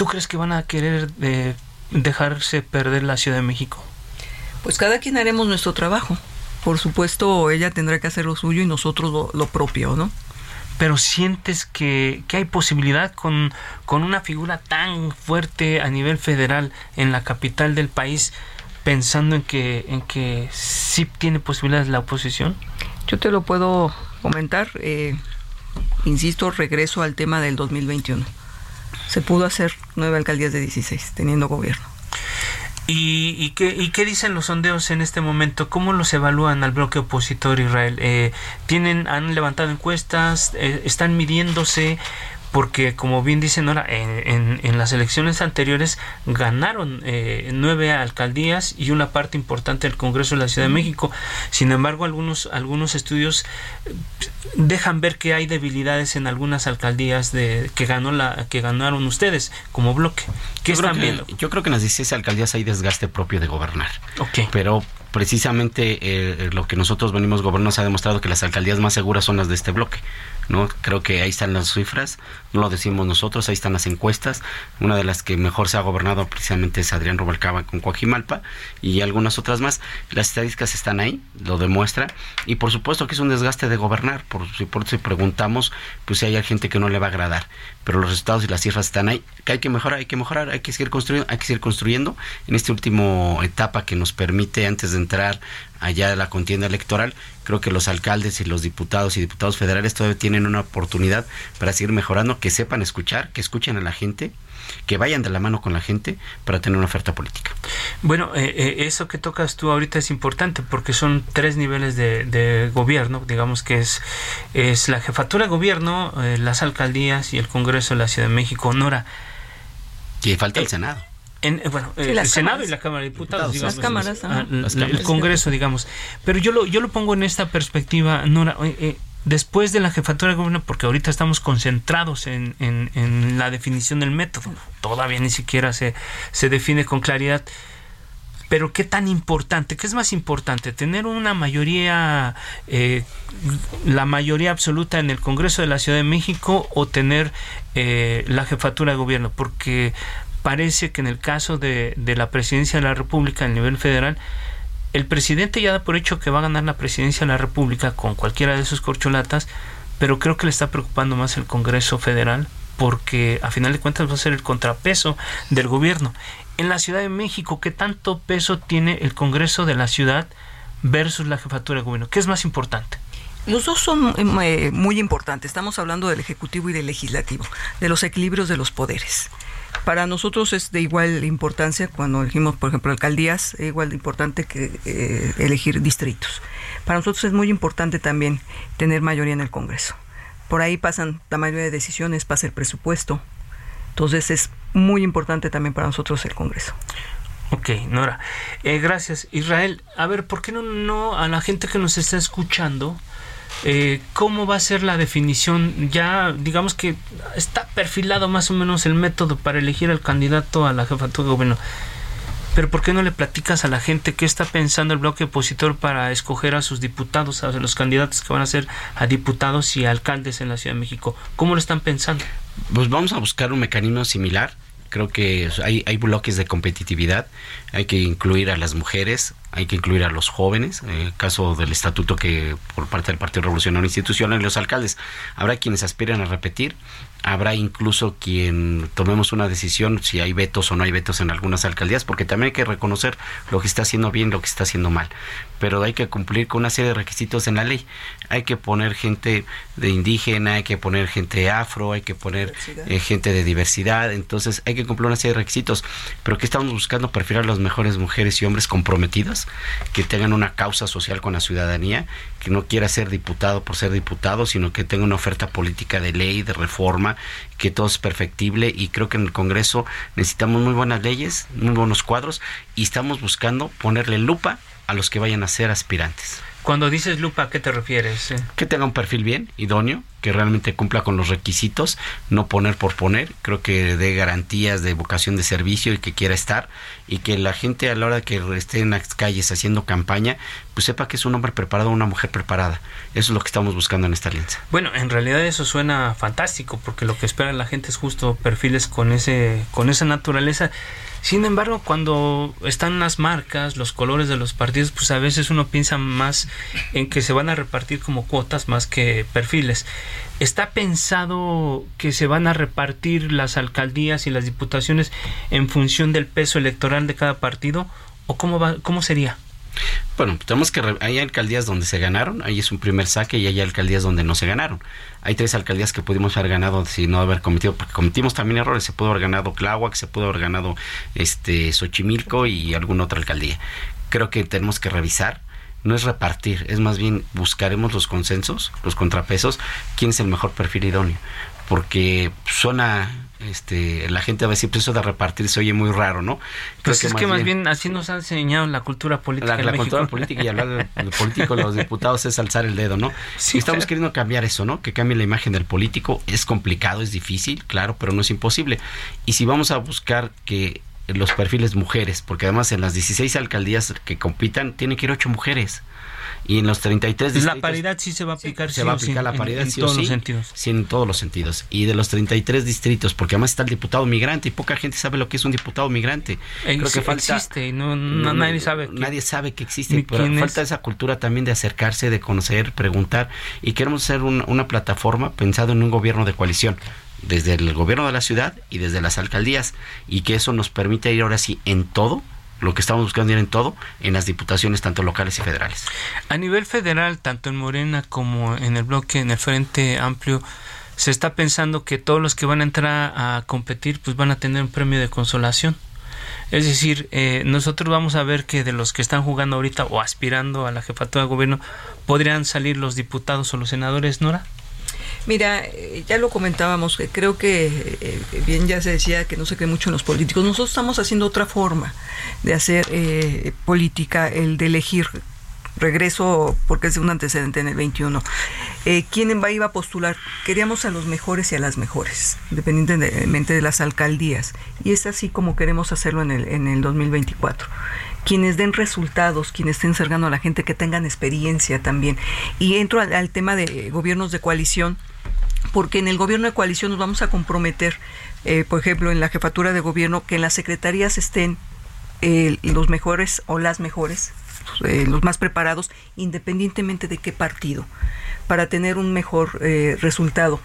¿Tú crees que van a querer eh, dejarse perder la Ciudad de México? Pues cada quien haremos nuestro trabajo. Por supuesto, ella tendrá que hacer lo suyo y nosotros lo, propio, ¿no? Pero sientes que, hay posibilidad con, con una figura tan fuerte a nivel federal en la capital del país, pensando en que, en que sí tiene posibilidades la oposición? Yo te lo puedo comentar. Eh, insisto, regreso al tema del 2021 se pudo hacer nueve alcaldías de 16 teniendo gobierno. ¿Y, qué, qué, dicen los sondeos en este momento? ¿Cómo los evalúan al bloque opositor Israel? Eh, ¿tienen, ¿Han levantado encuestas? Eh, ¿Están midiéndose? Porque como bien dicen ahora, en, en, las elecciones anteriores ganaron eh, nueve alcaldías y una parte importante del Congreso de la Ciudad de México. Sin embargo, algunos, algunos estudios eh, dejan ver que hay debilidades en algunas alcaldías de, que, ganó la, que ganaron ustedes como bloque. ¿Qué están viendo? Yo creo que en las 16 alcaldías hay desgaste propio de gobernar. Okay. Pero precisamente eh, lo que nosotros venimos gobernando se ha demostrado que las alcaldías más seguras son las de este bloque. ¿No? Creo que ahí están las cifras, no lo decimos nosotros, ahí están las encuestas. Una de las que mejor se ha gobernado precisamente es Adrián Rubalcaba con Coajimalpa y algunas otras más. Las estadísticas están ahí, lo demuestra. Y por supuesto que es un desgaste de gobernar, por, por si preguntamos, pues si hay gente que no le va a agradar. Pero los resultados y las cifras están ahí. Que hay que mejorar, hay que mejorar, hay que seguir construyendo, hay que seguir construyendo en esta última etapa que nos permite antes de entrar allá de la contienda electoral, creo que los alcaldes y los diputados y diputados federales todavía tienen una oportunidad para seguir mejorando, que sepan escuchar, que escuchen a la gente, que vayan de la mano con la gente para tener una oferta política. Bueno, eh, eh, eso que tocas tú ahorita es importante porque son tres niveles de, gobierno, digamos que es, es la jefatura de gobierno, eh, las alcaldías y el Congreso de la Ciudad de México. Nora. Y falta el Senado. En, eh, bueno, el Senado y la Cámara de Diputados, digamos, las cámaras, ah, el, Congreso, digamos. Pero yo lo, yo lo pongo en esta perspectiva, Nora, eh, después de la jefatura de gobierno, porque ahorita estamos concentrados en, en, la definición del método, todavía ni siquiera se, se define con claridad. Pero qué tan importante, qué es más importante, tener una mayoría, eh, la mayoría absoluta en el Congreso de la Ciudad de México o tener la jefatura de gobierno, porque parece que en el caso de, de la presidencia de la República a nivel federal, el presidente ya da por hecho que va a ganar la presidencia de la República con cualquiera de sus corcholatas, pero creo que le está preocupando más el Congreso federal porque a final de cuentas va a ser el contrapeso del gobierno. En la Ciudad de México, ¿qué tanto peso tiene el Congreso de la ciudad versus la jefatura de gobierno? ¿Qué es más importante? Los dos son eh, muy importantes. Estamos hablando del Ejecutivo y del Legislativo, de los equilibrios de los poderes. Para nosotros es de igual importancia cuando elegimos, por ejemplo, alcaldías, es igual de importante que eh, elegir distritos. Para nosotros es muy importante también tener mayoría en el Congreso. Por ahí pasan la mayoría de decisiones, pasa el presupuesto. Entonces es muy importante también para nosotros el Congreso. Ok, Nora. Eh, gracias. Israel, a ver, ¿por qué no, no a la gente que nos está escuchando? Eh, ¿Cómo va a ser la definición? Ya, digamos que está perfilado más o menos el método para elegir al candidato a la jefatura de gobierno. Pero ¿por qué no le platicas a la gente qué está pensando el bloque opositor para escoger a sus diputados, a los candidatos que van a ser a diputados y alcaldes en la Ciudad de México? ¿Cómo lo están pensando? Pues vamos a buscar un mecanismo similar creo que hay, hay bloques de competitividad, hay que incluir a las mujeres, hay que incluir a los jóvenes, en el caso del estatuto que por parte del Partido Revolucionario Institucional y los alcaldes, habrá quienes aspiren a repetir, habrá incluso quien tomemos una decisión si hay vetos o no hay vetos en algunas alcaldías, porque también hay que reconocer lo que está haciendo bien, lo que está haciendo mal. Pero hay que cumplir con una serie de requisitos en la ley. Hay que poner gente de indígena, hay que poner gente afro, hay que poner eh, gente de diversidad. Entonces hay que cumplir una serie de requisitos. Pero que estamos buscando perfilar a las mejores mujeres y hombres comprometidos, que tengan una causa social con la ciudadanía, que no quiera ser diputado por ser diputado, sino que tenga una oferta política de ley, de reforma que todo es perfectible y creo que en el Congreso necesitamos muy buenas leyes, muy buenos cuadros y estamos buscando ponerle lupa a los que vayan a ser aspirantes. Cuando dices lupa, ¿a qué te refieres? Que tenga un perfil bien, idóneo, que realmente cumpla con los requisitos, no poner por poner, creo que dé garantías de vocación de servicio y que quiera estar, y que la gente a la hora que esté en las calles haciendo campaña, pues sepa que es un hombre preparado o una mujer preparada. Eso es lo que estamos buscando en esta alianza. Bueno, en realidad eso suena fantástico, porque lo que espera la gente es justo perfiles con ese, con esa naturaleza sin embargo, cuando están las marcas, los colores de los partidos, pues a veces uno piensa más en que se van a repartir como cuotas más que perfiles. ¿Está pensado que se van a repartir las alcaldías y las diputaciones en función del peso electoral de cada partido? ¿O cómo, va, cómo sería? Bueno, tenemos que hay alcaldías donde se ganaron, ahí es un primer saque y hay alcaldías donde no se ganaron. Hay tres alcaldías que pudimos haber ganado si no haber cometido, porque cometimos también errores, se pudo haber ganado Tláhuac, se pudo haber ganado este Xochimilco y alguna otra alcaldía. Creo que tenemos que revisar no es repartir, es más bien buscaremos los consensos, los contrapesos, quién es el mejor perfil idóneo, porque suena este, la gente va a decir, pues eso de repartir se oye muy raro, ¿no? pues es que más bien, así nos ha enseñado la cultura política. La, cultura política y hablar del político, los diputados es alzar el dedo, ¿no? Sí, estamos queriendo cambiar eso, ¿no? Que cambie la imagen del político. Es complicado, es difícil, claro, pero no es imposible. Y si vamos a buscar que los perfiles mujeres, porque además en las 16 alcaldías que compitan tienen que ir ocho mujeres y en los 33 distritos... La paridad sí se va a aplicar. Se va a aplicar la paridad en, todos los sentidos. Sí, en todos los sentidos. Y de los 33 distritos, porque además está el diputado migrante y poca gente sabe lo que es un diputado migrante. Creo que falta, existe y no, nadie sabe. Que, nadie sabe que existe, pero falta esa cultura también de acercarse, de conocer, preguntar. Y queremos ser una plataforma pensado en un gobierno de coalición desde el gobierno de la ciudad y desde las alcaldías y que eso nos permite ir ahora sí en todo lo que estamos buscando en todo, en las diputaciones tanto locales y federales. A nivel federal, tanto en Morena como en el bloque, en el Frente Amplio, se está pensando que todos los que van a entrar a competir pues van a tener un premio de consolación. Es decir, eh, nosotros vamos a ver que de los que están jugando ahorita o aspirando a la jefatura de gobierno, podrían salir los diputados o los senadores, Nora. Mira, eh, ya lo comentábamos, creo que eh, bien ya se decía que no se cree mucho en los políticos. Nosotros estamos haciendo otra forma de hacer eh, política, el de elegir regreso porque es un antecedente en el 21. ¿Quién va, iba a postular? Queríamos a los mejores y a las mejores, independientemente de las alcaldías. Y es así como queremos hacerlo en el, en el 2024 quienes den resultados, quienes estén cercando a la gente, que tengan experiencia también. Y entro al, tema de gobiernos de coalición, porque en el gobierno de coalición nos vamos a comprometer, eh, por ejemplo, en la jefatura de gobierno, que en las secretarías estén eh, los mejores o las mejores, eh, los más preparados, independientemente de qué partido, para tener un mejor resultado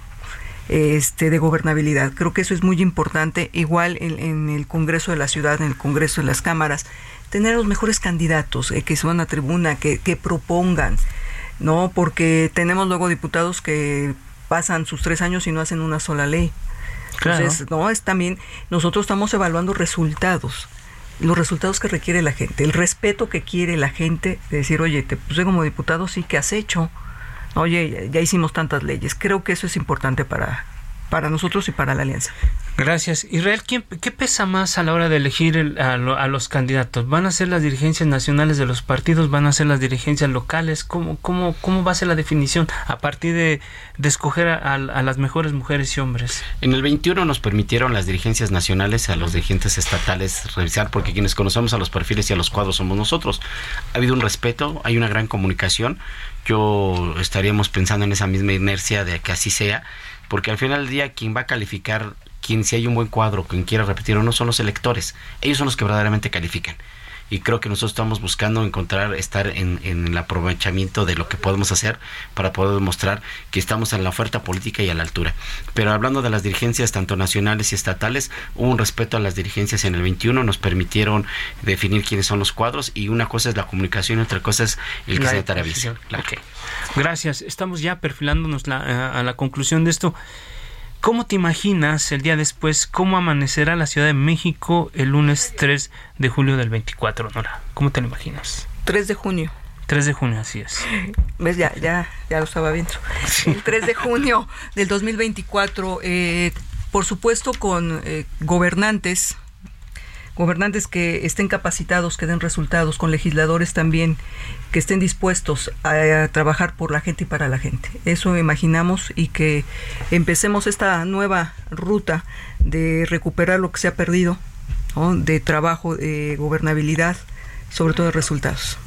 este, de gobernabilidad. Creo que eso es muy importante. Igual en, en, el Congreso de la Ciudad, en el Congreso de las Cámaras, tener los mejores candidatos eh, que suban a tribuna, que, que propongan, ¿no? Porque tenemos luego diputados que pasan sus tres años y no hacen una sola ley. Entonces, no, es también, nosotros estamos evaluando resultados, los resultados que requiere la gente, el respeto que quiere la gente, de decir, oye, te puse como diputado, sí, que has hecho? Oye, ya hicimos tantas leyes. Creo que eso es importante para, para nosotros y para la alianza. Gracias. Israel, ¿quién, ¿qué pesa más a la hora de elegir a, los candidatos? ¿Van a ser las dirigencias nacionales de los partidos? ¿Van a ser las dirigencias locales? ¿Cómo, cómo, cómo va a ser la definición a partir de, escoger a, las mejores mujeres y hombres? En el 21 nos permitieron las dirigencias nacionales a los dirigentes estatales revisar, porque quienes conocemos a los perfiles y a los cuadros somos nosotros. Ha habido un respeto, hay una gran comunicación. Yo estaríamos pensando en esa misma inercia de que así sea porque al final del día quien va a calificar quien si hay un buen cuadro, quien quiera repetir o no, son los electores. Ellos son los que verdaderamente califican. Y creo que nosotros estamos buscando encontrar, estar en, el aprovechamiento de lo que podemos hacer para poder demostrar que estamos en la oferta política y a la altura. Pero hablando de las dirigencias, tanto nacionales y estatales, hubo un respeto a las dirigencias en el 21, nos permitieron definir quiénes son los cuadros y una cosa es la comunicación y otra cosa es el que se visión. Gracias. Estamos ya perfilándonos a la conclusión de esto. ¿Cómo te imaginas el día después cómo amanecerá la Ciudad de México el lunes 3 de julio del 24, Nora? ¿Cómo te lo imaginas? 3 de junio. 3 de junio, así es. ¿Ves? Ya, ya, ya lo estaba viendo. El 3 de junio del 2024, eh, por supuesto con eh, gobernantes gobernantes que estén capacitados, que den resultados, con legisladores también que estén dispuestos a, trabajar por la gente y para la gente. Eso imaginamos y que empecemos esta nueva ruta de recuperar lo que se ha perdido, de trabajo, de gobernabilidad, sobre todo de resultados.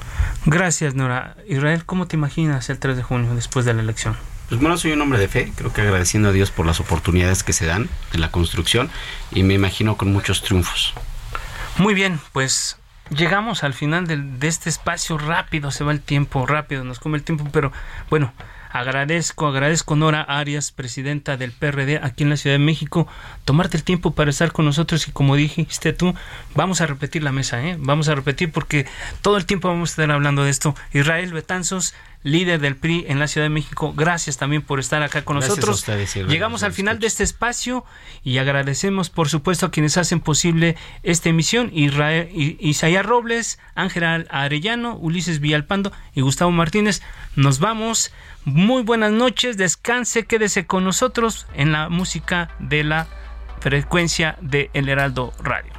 Gracias, Nora. Israel, ¿cómo te imaginas el 3 de junio después de la elección? Pues bueno, soy un hombre de fe, creo que agradeciendo a Dios por las oportunidades que se dan en la construcción y me imagino con muchos triunfos. Muy bien, pues llegamos al final de, este espacio rápido, se va el tiempo rápido, nos come el tiempo, pero bueno, agradezco, agradezco Nora Arias, presidenta del PRD aquí en la Ciudad de México, tomarte el tiempo para estar con nosotros y como dijiste tú, vamos a repetir la mesa, ¿eh? vamos a repetir porque todo el tiempo vamos a estar hablando de esto. Israel Betanzos, líder del PRI en la Ciudad de México. Gracias también por estar acá con nosotros. Llegamos al final de este espacio y agradecemos, por supuesto, a quienes hacen posible esta emisión: Israel, Isaías Robles, Ángela Arellano, Ulises Villalpando y Gustavo Martínez. Nos vamos. Muy buenas noches. Descanse, quédese con nosotros en la música de la frecuencia de El Heraldo Radio.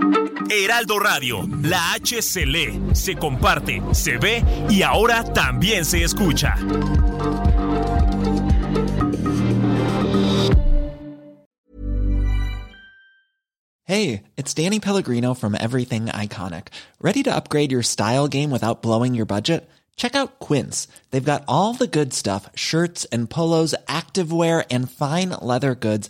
Heraldo Radio, la H se lee, se comparte, se ve y ahora también se escucha. Hey, it's Danny Pellegrino from Everything Iconic. Ready to upgrade your style game without blowing your budget? Check out Quince. They've got all the good stuff shirts and polos, activewear, and fine leather goods,